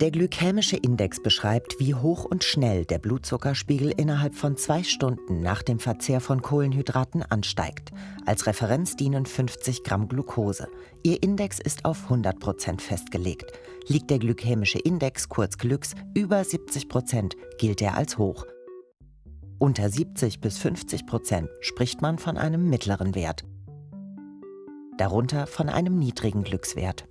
Der glykämische Index beschreibt, wie hoch und schnell der Blutzuckerspiegel innerhalb von zwei Stunden nach dem Verzehr von Kohlenhydraten ansteigt. Als Referenz dienen 50 Gramm Glucose. Ihr Index ist auf 100 Prozent festgelegt. Liegt der glykämische Index, kurz Glücks, über 70 Prozent, gilt er als hoch. Unter 70 bis 50 Prozent spricht man von einem mittleren Wert. Darunter von einem niedrigen Glückswert.